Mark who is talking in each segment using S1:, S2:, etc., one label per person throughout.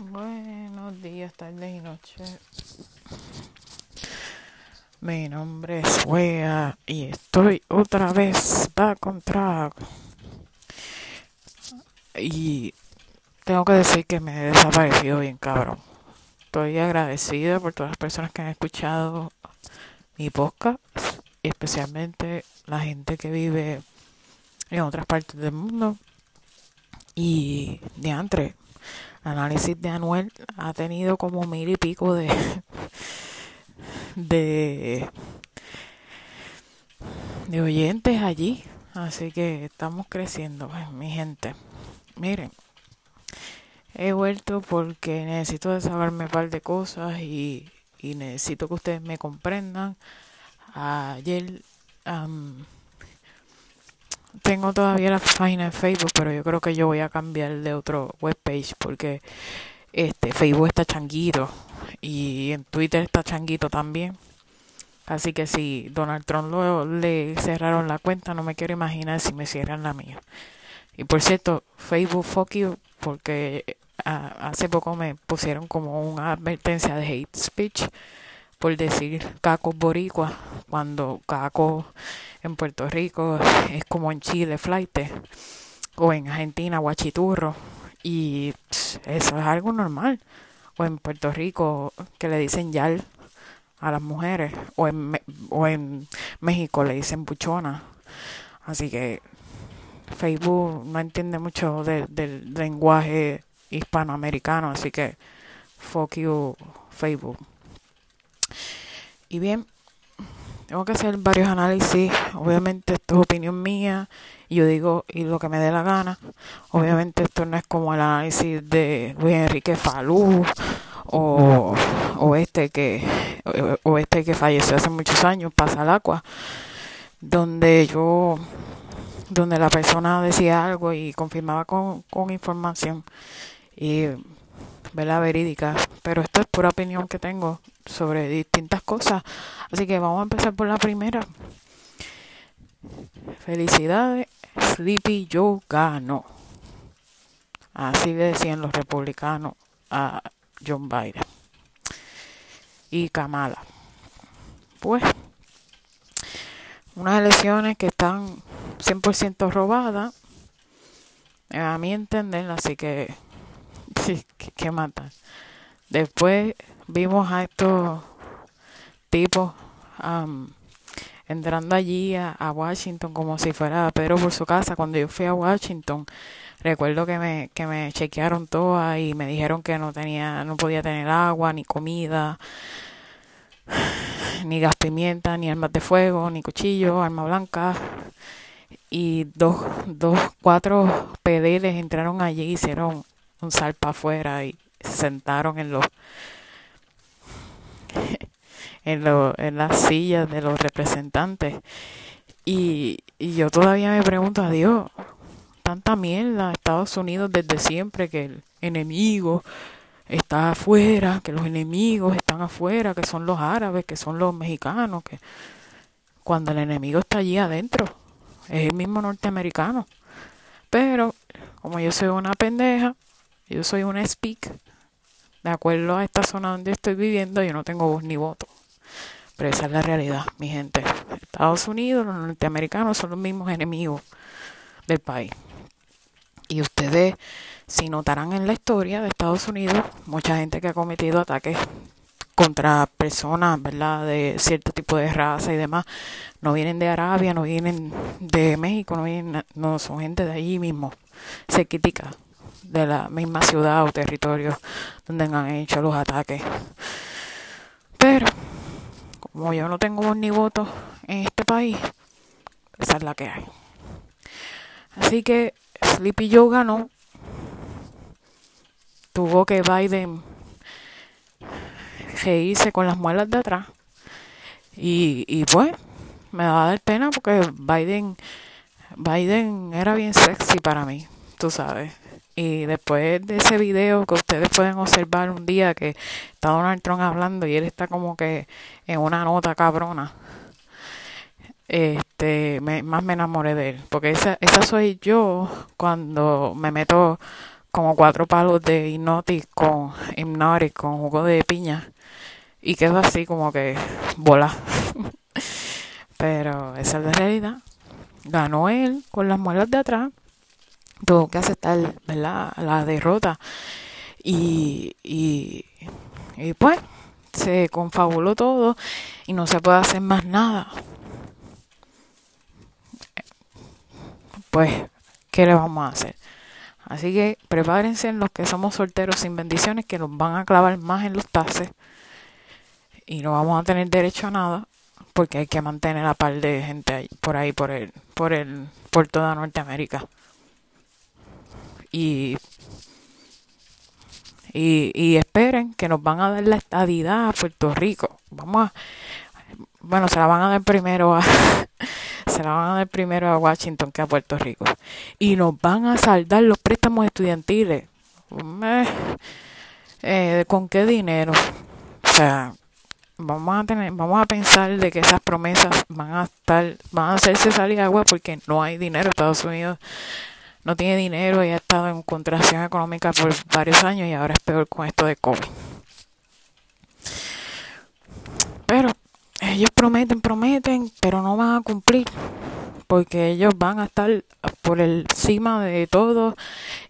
S1: Buenos días, tardes y noches. Mi nombre es Wea y estoy otra vez back on. Y tengo que decir que me he desaparecido bien cabrón. Estoy agradecida por todas las personas que han escuchado mi podcast, especialmente la gente que vive en otras partes del mundo. Y de entre análisis de Anuel ha tenido como mil y pico de de oyentes allí. Así que estamos creciendo pues, mi gente. Miren he vuelto porque necesito desahogarme un par de cosas y, y necesito que ustedes me comprendan. Ayer um, tengo todavía la página de Facebook, pero yo creo que yo voy a cambiar de otro webpage porque este Facebook está changuito y en Twitter está changuito también. Así que si Donald Trump lo, le cerraron la cuenta, no me quiero imaginar si me cierran la mía. Y por cierto, Facebook fuck you, porque hace poco me pusieron como una advertencia de hate speech por decir caco boricua cuando caco en Puerto Rico es como en Chile flight o en Argentina guachiturro y eso es algo normal. O en Puerto Rico que le dicen yal a las mujeres o en, o en México le dicen buchona. Así que Facebook no entiende mucho del lenguaje hispanoamericano así que fuck you Facebook y bien, tengo que hacer varios análisis. Obviamente esto es opinión mía. Y yo digo y lo que me dé la gana. Obviamente esto no es como el análisis de Luis Enrique Falú o, o este que o, este que falleció hace muchos años, pasa el agua, donde yo donde la persona decía algo y confirmaba con, con información y la verídica, pero esto es pura opinión que tengo sobre distintas cosas. Así que vamos a empezar por la primera. Felicidades, Sleepy Joe ganó. Así le decían los republicanos a John Biden. Y Kamala. Pues, unas elecciones que están 100% robadas, a mi entender, así que que, matan. Después vimos a estos tipos entrando allí a, Washington como si fuera Pedro por su casa. Cuando yo fui a Washington, recuerdo que me, que me chequearon todas y me dijeron que no tenía, no podía tener agua, ni comida, ni gas pimienta, ni armas de fuego, ni cuchillo, arma blanca. Y dos, dos, cuatro pedeles entraron allí y hicieron un salpa afuera y se sentaron en los en, lo, en las sillas de los representantes. Y, y yo todavía me pregunto a Dios tanta mierda Estados Unidos desde siempre que el enemigo está afuera que los enemigos están afuera que son los árabes que son los mexicanos que cuando el enemigo está allí adentro es el mismo norteamericano. Pero como yo soy una pendeja yo soy una speak. De acuerdo a esta zona donde estoy viviendo, yo no tengo voz ni voto. Pero esa es la realidad, mi gente. Estados Unidos, los norteamericanos son los mismos enemigos del país. Y ustedes, si notarán en la historia de Estados Unidos, mucha gente que ha cometido ataques contra personas, de cierto tipo de raza y demás, no vienen de Arabia, no vienen de México, no vienen, no son gente de allí mismo. Se critica, de la misma ciudad o territorio donde han hecho los ataques. Pero, como yo no tengo ni voto en este país, esa es la que hay. Así que Sleepy Joe ganó. Tuvo que Biden reírse con las muelas de atrás. Y, y pues, me va a dar pena porque Biden, Biden era bien sexy para mí, tú sabes. Y después de ese video que ustedes pueden observar un día que está Donald Trump hablando y él está como que en una nota cabrona, este, más me enamoré de él. Porque esa, esa soy yo cuando me meto como cuatro palos de hipnotic con hipnotic con jugo de piña y quedó así como que bola. Pero esa es la realidad. Ganó él con las muelas de atrás. Tuvo que aceptar ¿verdad? la derrota. Y, y, pues se confabuló todo y no se puede hacer más nada. Pues, ¿qué le vamos a hacer? Así que prepárense en los que somos solteros sin bendiciones que nos van a clavar más en los tases y no vamos a tener derecho a nada porque hay que mantener a par de gente por ahí por el por el por toda Norteamérica y y, y esperen que nos van a dar la estadidad a Puerto Rico. Vamos a bueno se la van a dar primero a se la van a dar primero a Washington que a Puerto Rico. Y nos van a saldar los préstamos estudiantiles. Eh, con qué dinero o sea vamos a tener, vamos a pensar de que esas promesas van a estar, van a hacerse salir agua porque no hay dinero. Estados Unidos no tiene dinero y ha estado en contracción económica por varios años y ahora es peor con esto de COVID. Pero ellos prometen, prometen, pero no van a cumplir porque ellos van a estar por encima de todo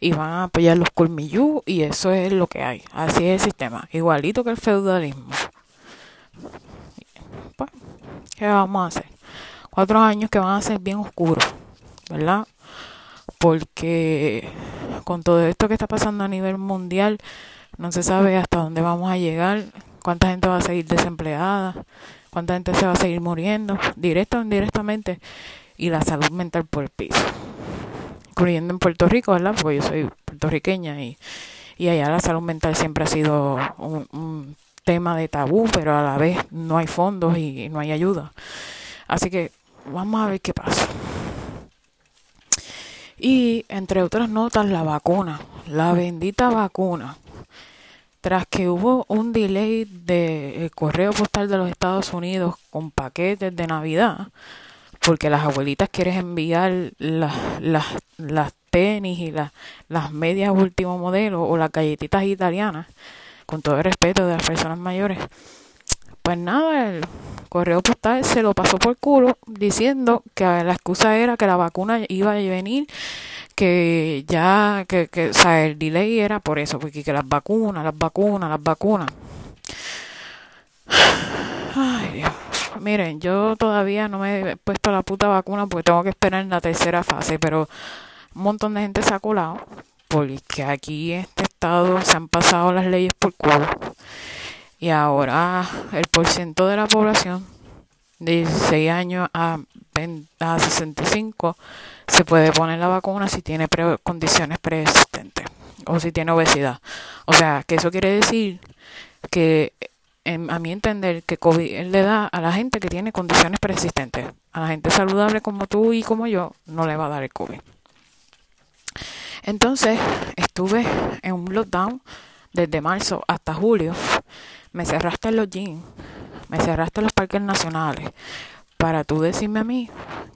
S1: y van a apoyar los colmillú y eso es lo que hay. Así es el sistema, igualito que el feudalismo. Pues, ¿qué vamos a hacer? Cuatro años que van a ser bien oscuros, ¿verdad? Porque con todo esto que está pasando a nivel mundial, no se sabe hasta dónde vamos a llegar, cuánta gente va a seguir desempleada, cuánta gente se va a seguir muriendo, directo o indirectamente, y la salud mental por el piso. Incluyendo en Puerto Rico, ¿verdad? Porque yo soy puertorriqueña y, y allá la salud mental siempre ha sido un, un tema de tabú, pero a la vez no hay fondos y no hay ayuda. Así que vamos a ver qué pasa. Y entre otras notas, la vacuna, la bendita vacuna. Tras que hubo un delay de correo postal de los Estados Unidos con paquetes de Navidad, porque las abuelitas quieren enviar las, las, las tenis y las, las medias último modelo o las galletitas italianas, con todo el respeto de las personas mayores. Pues nada, el correo postal se lo pasó por culo diciendo que la excusa era que la vacuna iba a venir, que ya, que, que o sea, el delay era por eso, porque que las vacunas, las vacunas, las vacunas. Ay, Dios. Miren, yo todavía no me he puesto la puta vacuna porque tengo que esperar en la tercera fase, pero un montón de gente se ha colado porque aquí en este estado se han pasado las leyes por culo y ahora el porciento de la población de 16 años a, 65 se puede poner la vacuna si tiene condiciones preexistentes o si tiene obesidad. O sea, que eso quiere decir que a mi entender que COVID le da a la gente que tiene condiciones preexistentes. A la gente saludable como tú y como yo no le va a dar el COVID. Entonces estuve en un lockdown desde marzo hasta julio. Me cerraste los jeans, me cerraste los parques nacionales para tú decirme a mí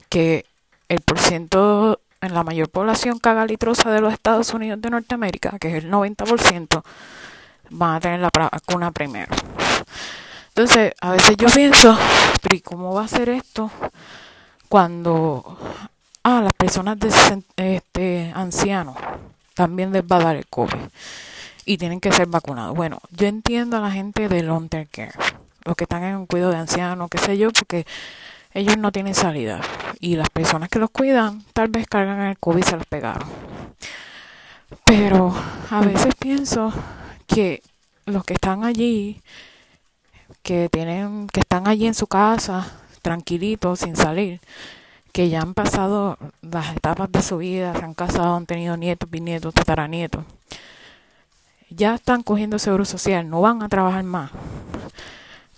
S1: que el porciento en la mayor población cagalitrosa de los Estados Unidos de Norteamérica, que es el 90%, van a tener la vacuna primero. Entonces, a veces yo pienso, pero ¿y cómo va a ser esto cuando Ah, las personas de este, ancianos también les va a dar el COVID y tienen que ser vacunados. Bueno, yo entiendo a la gente de long term care, los que están en un cuidado de ancianos, qué sé yo, porque ellos no tienen salida y las personas que los cuidan tal vez cargan el COVID y se los pegaron. Pero a veces pienso que los que están allí, que tienen, que están allí en su casa, tranquilitos, sin salir, que ya han pasado las etapas de su vida, se han casado, han tenido nietos, bisnietos, tataranietos, ya están cogiendo seguro social, no van a trabajar más.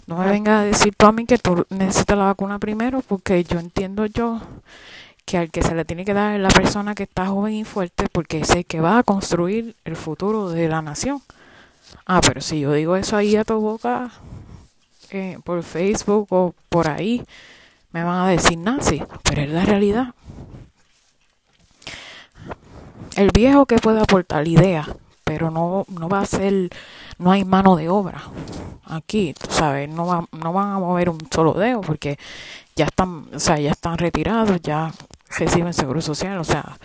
S1: No me venga a decir tú a mí que tú necesitas la vacuna primero, porque yo entiendo yo que al que se le tiene que dar es la persona que está joven y fuerte, porque es el que va a construir el futuro de la nación. Ah, pero si yo digo eso ahí a tu boca, eh, por Facebook o por ahí, me van a decir nazi, pero es la realidad. el viejo que puede aportar idea, pero no, no va a ser, no hay mano de obra aquí, tú sabes, no, va, no van a mover un solo dedo porque ya están, o sea, ya están retirados, ya reciben seguro social, o sea,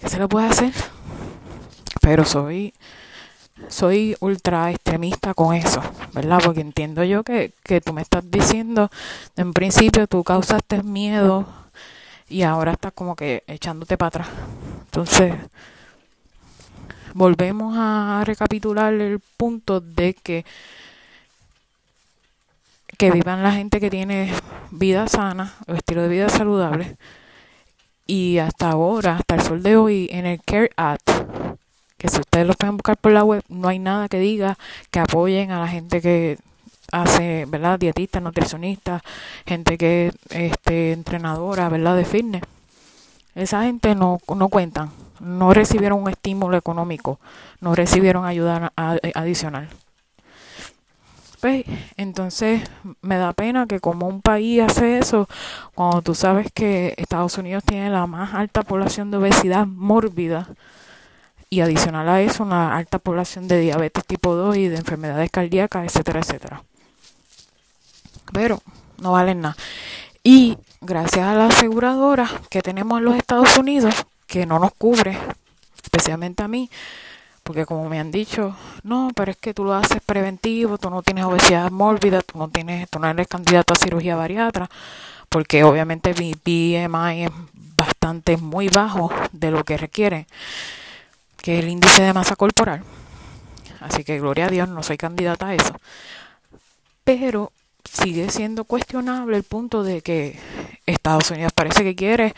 S1: ¿qué se le puede hacer? Pero soy soy ultra extremista con eso, ¿verdad? Porque entiendo yo que, que tú me estás diciendo, en principio tú causaste miedo y ahora estás como que echándote para atrás. Entonces, volvemos a recapitular el punto de que que vivan la gente que tiene vida sana o estilo de vida saludable y hasta ahora, hasta el sol de hoy, en el Care Act, que si ustedes lo pueden buscar por la web, no hay nada que diga que apoyen a la gente que hace, ¿verdad? Dietistas, nutricionistas, gente que este entrenadora, ¿verdad? De fitness. Esa gente no, no cuentan, no recibieron un estímulo económico, no recibieron ayuda adicional. Pues, entonces me da pena que como un país hace eso, cuando tú sabes que Estados Unidos tiene la más alta población de obesidad mórbida, y adicional a eso una alta población de diabetes tipo 2 y de enfermedades cardíacas, etcétera, etcétera. Pero no valen nada. Y gracias a la aseguradora que tenemos en los Estados Unidos, que no nos cubre, especialmente a mí, porque como me han dicho, no, pero es que tú lo haces preventivo, tú no tienes obesidad mórbida, tú no tienes, tú no eres candidato a cirugía bariatra, porque obviamente mi BMI es bastante muy bajo de lo que requiere que el índice de masa corporal. Así que gloria a Dios, no soy candidata a eso. Pero sigue siendo cuestionable el punto de que Estados Unidos parece que quiere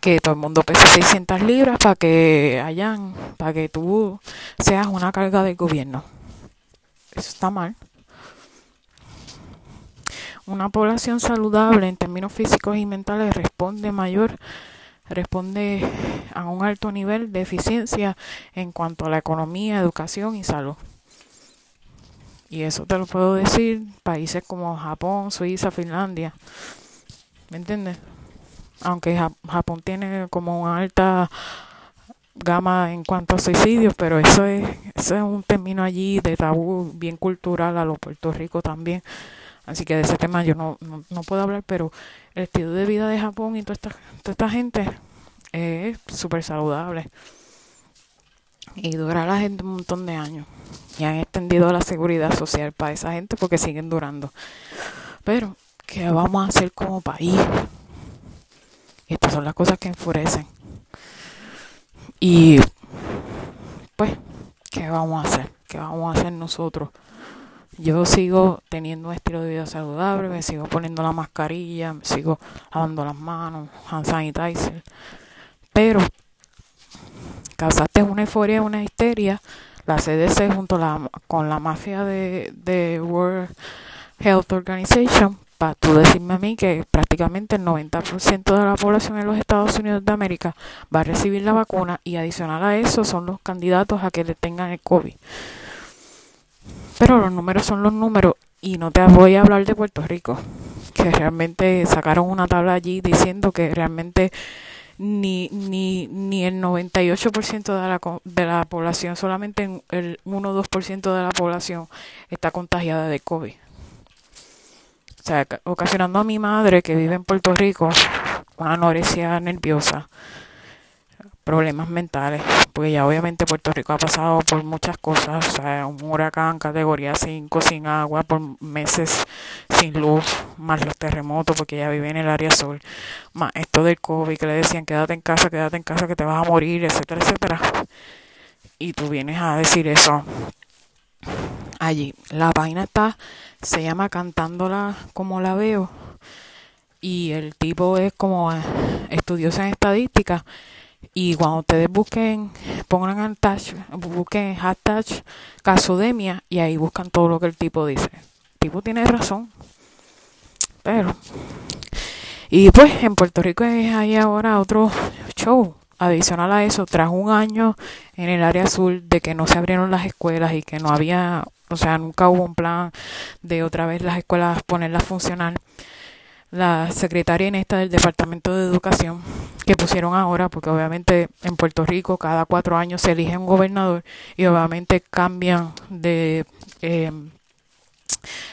S1: que todo el mundo pese 600 libras para que hayan, para que tú seas una carga del gobierno. Eso está mal. Una población saludable en términos físicos y mentales responde mayor responde a un alto nivel de eficiencia en cuanto a la economía, educación y salud. Y eso te lo puedo decir países como Japón, Suiza, Finlandia. ¿Me entiendes? Aunque Japón tiene como una alta gama en cuanto a suicidios, pero eso es, eso es un término allí de tabú bien cultural a los Puerto Rico también. Así que de ese tema yo no, no, puedo hablar, pero el estilo de vida de Japón y toda esta, toda esta gente es súper saludable. Y dura la gente un montón de años. Y han extendido la seguridad social para esa gente porque siguen durando. Pero, ¿qué vamos a hacer como país? Estas son las cosas que enfurecen. Y, pues, ¿qué vamos a hacer? ¿Qué vamos a hacer nosotros? yo sigo teniendo un estilo de vida saludable, me sigo poniendo la mascarilla, me sigo lavando las manos, hand sanitizer, pero causaste una euforia, una histeria, la CDC junto con la mafia de, de World Health Organization, para tú decirme a mí que prácticamente el 90% de la población en los Estados Unidos de América va a recibir la vacuna y adicional a eso son los candidatos a que le tengan el COVID. Pero los números son los números y no te voy a hablar de Puerto Rico, que realmente sacaron una tabla allí diciendo que realmente ni, ni, ni el 98% de la, de la población, solamente el 1 o 2% de la población está contagiada de COVID. O sea, ocasionando a mi madre que vive en Puerto Rico una anorexia nerviosa problemas mentales, porque ya obviamente Puerto Rico ha pasado por muchas cosas, o sea, un huracán categoría 5 sin agua por meses sin luz, más los terremotos porque ella vive en el área sur, más esto del COVID que le decían quédate en casa, quédate en casa que te vas a morir, etcétera, etcétera. Y tú vienes a decir eso allí. La página está, se llama Cantándola como la veo y el tipo es como estudioso en estadística y cuando ustedes busquen, pongan hashtag, busquen hashtag casodemia y ahí buscan todo lo que el tipo dice. El tipo tiene razón. Pero, y pues en Puerto Rico hay ahora otro show. Adicional a eso, tras un año en el área azul de que no se abrieron las escuelas y que no había, o sea, nunca hubo un plan de otra vez las escuelas ponerlas a funcionar la secretaria en esta del Departamento de Educación que pusieron ahora, porque obviamente en Puerto Rico cada cuatro años se elige un gobernador y obviamente cambian de eh,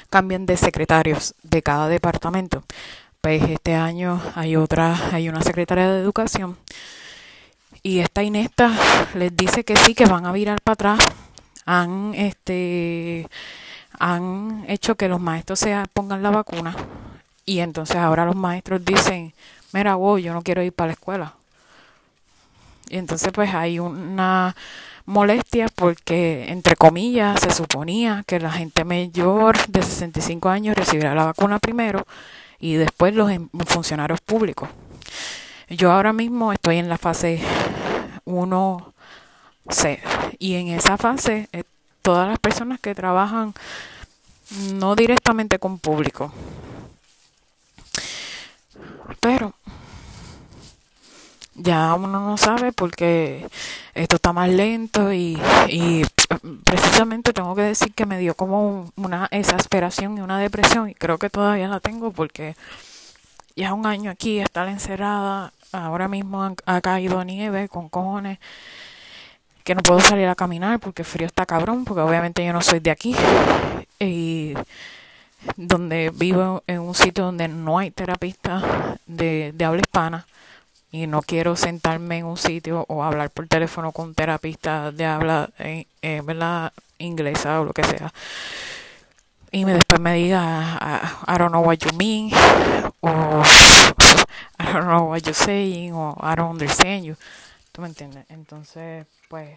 S1: cambian de secretarios de cada departamento. Pues este año hay otra, hay una secretaria de educación y esta Inesta les dice que sí, que van a virar para atrás. Han este han hecho que los maestros se pongan la vacuna y entonces ahora los maestros dicen, mira, wow, yo no quiero ir para la escuela. Y entonces pues hay una molestia porque, entre comillas, se suponía que la gente mayor de 65 años recibirá la vacuna primero y después los em, funcionarios públicos. Yo ahora mismo estoy en la fase 1C y en esa fase eh, todas las personas que trabajan no directamente con público, pero ya uno no sabe porque esto está más lento y, y precisamente tengo que decir que me dio como una exasperación y una depresión y creo que todavía la tengo porque ya un año aquí estar encerrada, ahora mismo ha, caído nieve con cojones que no puedo salir a caminar porque el frío está cabrón, porque obviamente yo no soy de aquí. Y donde vivo en un sitio donde no hay terapista de, habla hispana y no quiero sentarme en un sitio o hablar por teléfono con un terapista de habla eh, eh, ¿verdad? inglesa o lo que sea y me después me diga I, don't know what you mean o I don't know what you're saying o I don't understand you tú me entiendes entonces pues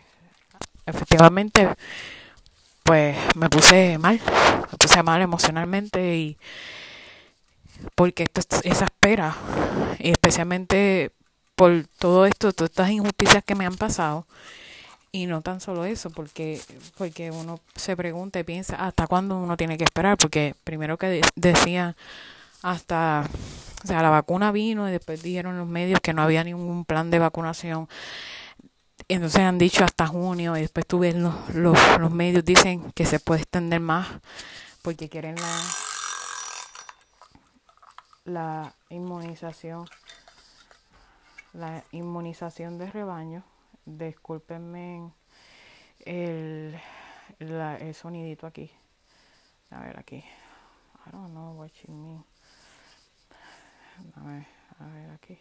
S1: efectivamente pues me puse mal me puse mal emocionalmente y porque esto es esa espera y especialmente por todo esto, todas estas injusticias que me han pasado. Y no tan solo eso, porque, porque uno se pregunta y piensa hasta cuándo uno tiene que esperar, porque primero que decían hasta, o sea, la vacuna vino y después dijeron los medios que no había ningún plan de vacunación. Entonces han dicho hasta junio y después tú los, los, los medios dicen que se puede extender más porque quieren la, la inmunización la inmunización de rebaño. Discúlpenme el, el sonidito aquí. A ver aquí. I don't know what you mean. A ver, a ver aquí.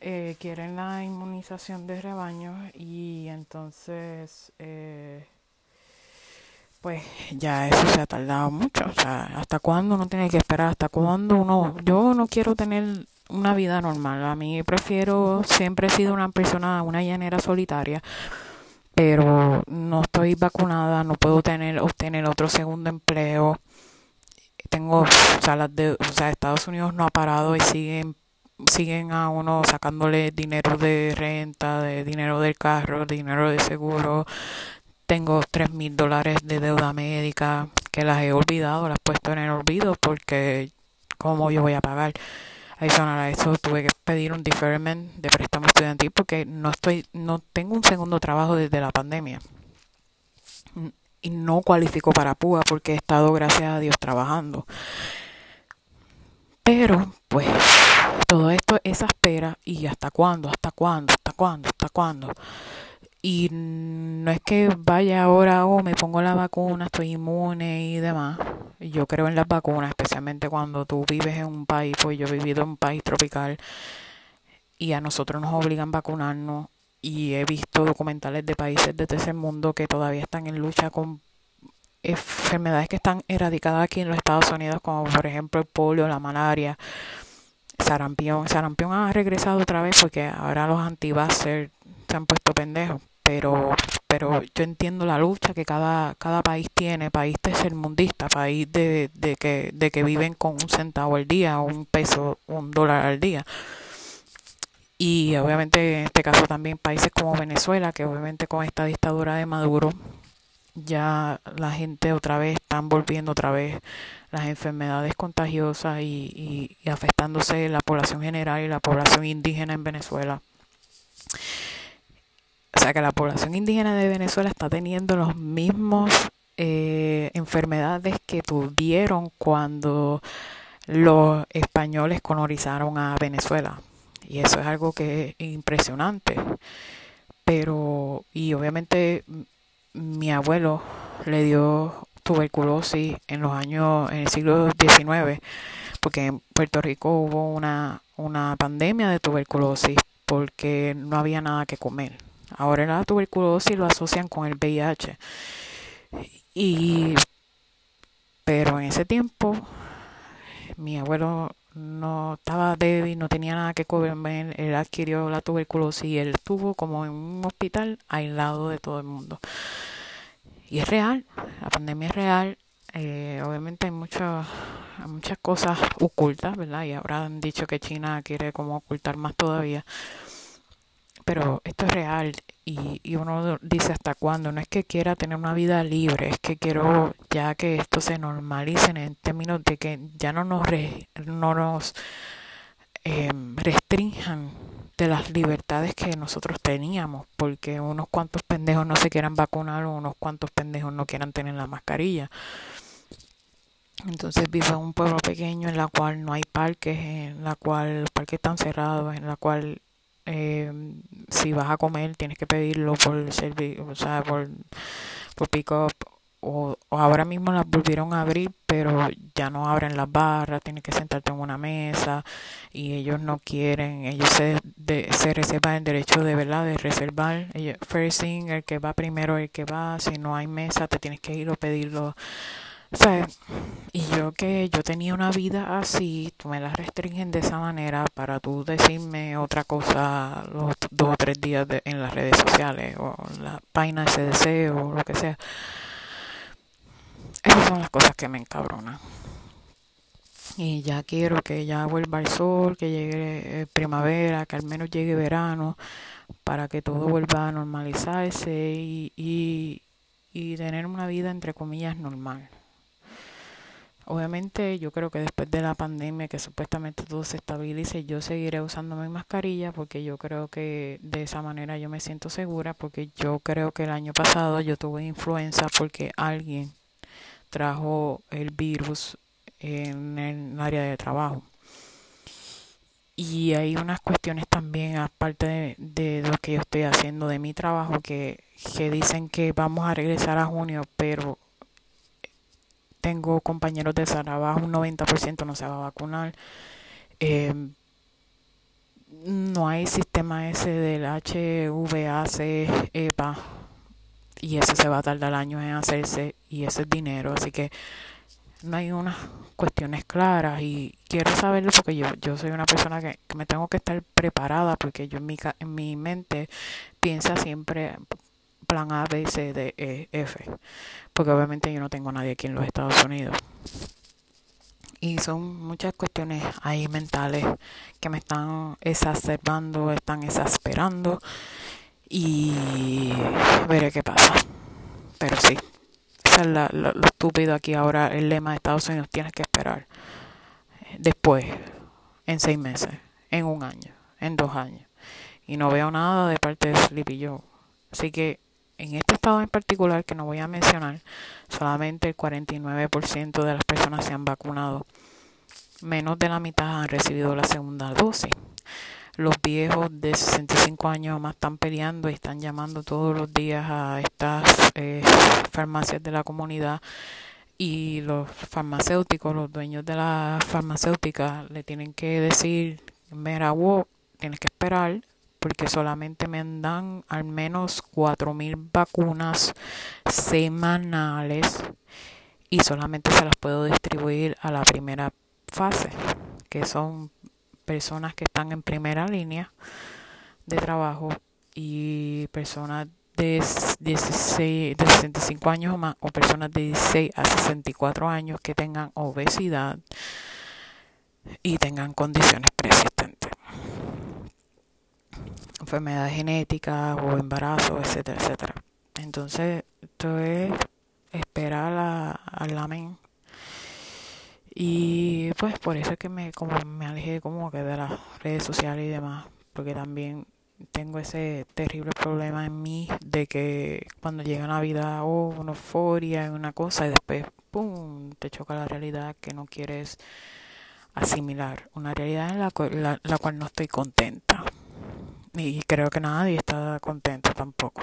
S1: Eh, quieren la inmunización de rebaño y entonces eh, pues ya eso se ha tardado mucho. O sea, ¿hasta cuándo uno tiene que esperar? ¿Hasta cuándo uno? Yo no quiero tener una vida normal. A mí prefiero, siempre he sido una persona, una llanera solitaria, pero no estoy vacunada, no puedo tener, obtener otro segundo empleo. Tengo salas de, o sea, Estados Unidos no ha parado y siguen siguen a uno sacándole dinero de renta, de dinero del carro, dinero de seguro. Tengo tres mil dólares de deuda médica que las he olvidado, las he puesto en el olvido porque cómo yo voy a pagar. Adicional a eso tuve que pedir un deferment de préstamo estudiantil porque no estoy, no tengo un segundo trabajo desde la pandemia. Y no cualifico para PUA porque he estado, gracias a Dios, trabajando. Pero, pues, todo esto es espera y hasta cuándo, hasta cuándo, hasta cuándo, hasta cuándo. Y no es que vaya ahora o me pongo la vacuna, estoy inmune y demás. Yo creo en las vacunas, especialmente cuando tú vives en un país, pues yo he vivido en un país tropical y a nosotros nos obligan a vacunarnos y he visto documentales de países de tercer mundo que todavía están en lucha con enfermedades que están erradicadas aquí en los Estados Unidos, como por ejemplo el polio, la malaria, sarampión. Sarampión ha regresado otra vez porque ahora los anti se han puesto pendejos pero pero yo entiendo la lucha que cada cada país tiene país tercermundista país de, de que de que viven con un centavo al día un peso un dólar al día y obviamente en este caso también países como Venezuela que obviamente con esta dictadura de Maduro ya la gente otra vez están volviendo otra vez las enfermedades contagiosas y, y afectándose la población general y la población indígena en Venezuela o sea que la población indígena de Venezuela está teniendo los mismos eh, enfermedades que tuvieron cuando los españoles colonizaron a Venezuela. Y eso es algo que es impresionante. Pero, y obviamente mi abuelo le dio tuberculosis en los años, en el siglo XIX, porque en Puerto Rico hubo una, una pandemia de tuberculosis porque no había nada que comer. Ahora la tuberculosis lo asocian con el VIH. Y pero en ese tiempo mi abuelo no estaba débil, no tenía nada que comer, él adquirió la tuberculosis y él estuvo como en un hospital aislado de todo el mundo. Y es real, la pandemia es real, eh, obviamente hay muchas muchas cosas ocultas, ¿verdad? Y han dicho que China quiere como ocultar más todavía. Pero esto es real y, y uno dice hasta cuándo. No es que quiera tener una vida libre, es que quiero ya que esto se normalice en términos de que ya no nos, no nos eh, restrinjan de las libertades que nosotros teníamos, porque unos cuantos pendejos no se quieran vacunar o unos cuantos pendejos no quieran tener la mascarilla. Entonces vivo en un pueblo pequeño en la cual no hay parques, en la cual los parques están cerrados, en la cual eh, si vas a comer tienes que pedirlo por servicio, o sea, por, por pick up o, ahora mismo las volvieron a abrir, pero ya no abren las barras, tienes que sentarte en una mesa y ellos no quieren, ellos se, de, se reservan el derecho de verdad de reservar. Ellos, first thing, el que va primero, el que va, si no hay mesa, te tienes que ir o pedirlo. O sea, y yo que yo tenía una vida así, tú me la restringen de esa manera para tú decirme otra cosa los dos o tres días en las redes sociales o en la página de CDC o lo que sea. Esas son las cosas que me encabronan. Y ya quiero que ya vuelva el sol, que llegue eh, primavera, que al menos llegue verano, para que todo vuelva a normalizarse y, y, y tener una vida entre comillas normal. Obviamente yo creo que después de la pandemia que supuestamente todo se estabilice, yo seguiré usando mi mascarilla porque yo creo que de esa manera yo me siento segura porque yo creo que el año pasado yo tuve influenza porque alguien trajo el virus en el área de trabajo. Y hay unas cuestiones también, aparte de, lo que yo estoy haciendo de mi trabajo, que, que dicen que vamos a regresar a junio, pero tengo compañeros de trabajo, un 90% no se va a vacunar. Eh, no hay sistema ese del HVAC, EPA, y eso se va a tardar años en hacerse y ese es dinero, así que no hay unas cuestiones claras y quiero saberlo porque yo, yo soy una persona que, me tengo que estar preparada porque yo en mi, en mi mente piensa siempre plan A, B, C, D, E, F, porque obviamente yo no tengo nadie aquí en los Estados Unidos. Y son muchas cuestiones ahí mentales que me están exacerbando, están exasperando y veré qué pasa. Pero sí, esa es la, lo, estúpido aquí ahora, el lema de Estados Unidos, tienes que esperar. Después, en seis meses, en un año, en dos años. Y no veo nada de parte de Sleepy Joe. Así que en este estado en particular que no voy a mencionar, solamente el 49% de las personas se han vacunado. Menos de la mitad han recibido la segunda dosis los viejos de 65 años más están peleando y están llamando todos los días a estas eh, farmacias de la comunidad y los farmacéuticos, los dueños de la farmacéutica le tienen que decir, mira, wow, tienes que esperar porque solamente me dan al menos 4.000 vacunas semanales y solamente se las puedo distribuir a la primera fase, que son personas que están en primera línea de trabajo y personas de, 16, de 65 años o más o personas de 16 a 64 años que tengan obesidad y tengan condiciones persistentes enfermedades genéticas o embarazo, etcétera, etcétera. Entonces, esto es esperar a, al amén y pues por eso es que me, como me alejé como que de las redes sociales y demás, porque también tengo ese terrible problema en mí de que cuando llega Navidad, oh, una euforia, una cosa y después, ¡pum!, te choca la realidad que no quieres asimilar, una realidad en la, la, la cual no estoy contenta. Y creo que nadie está contento tampoco.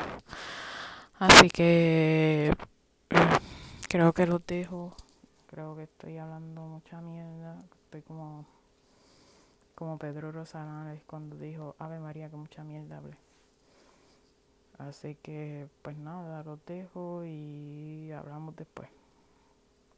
S1: Así que eh, creo que los dejo. Creo que estoy hablando mucha mierda. Estoy como como Pedro Rosanales cuando dijo Ave María que mucha mierda hablé. Así que pues nada, los dejo y hablamos después.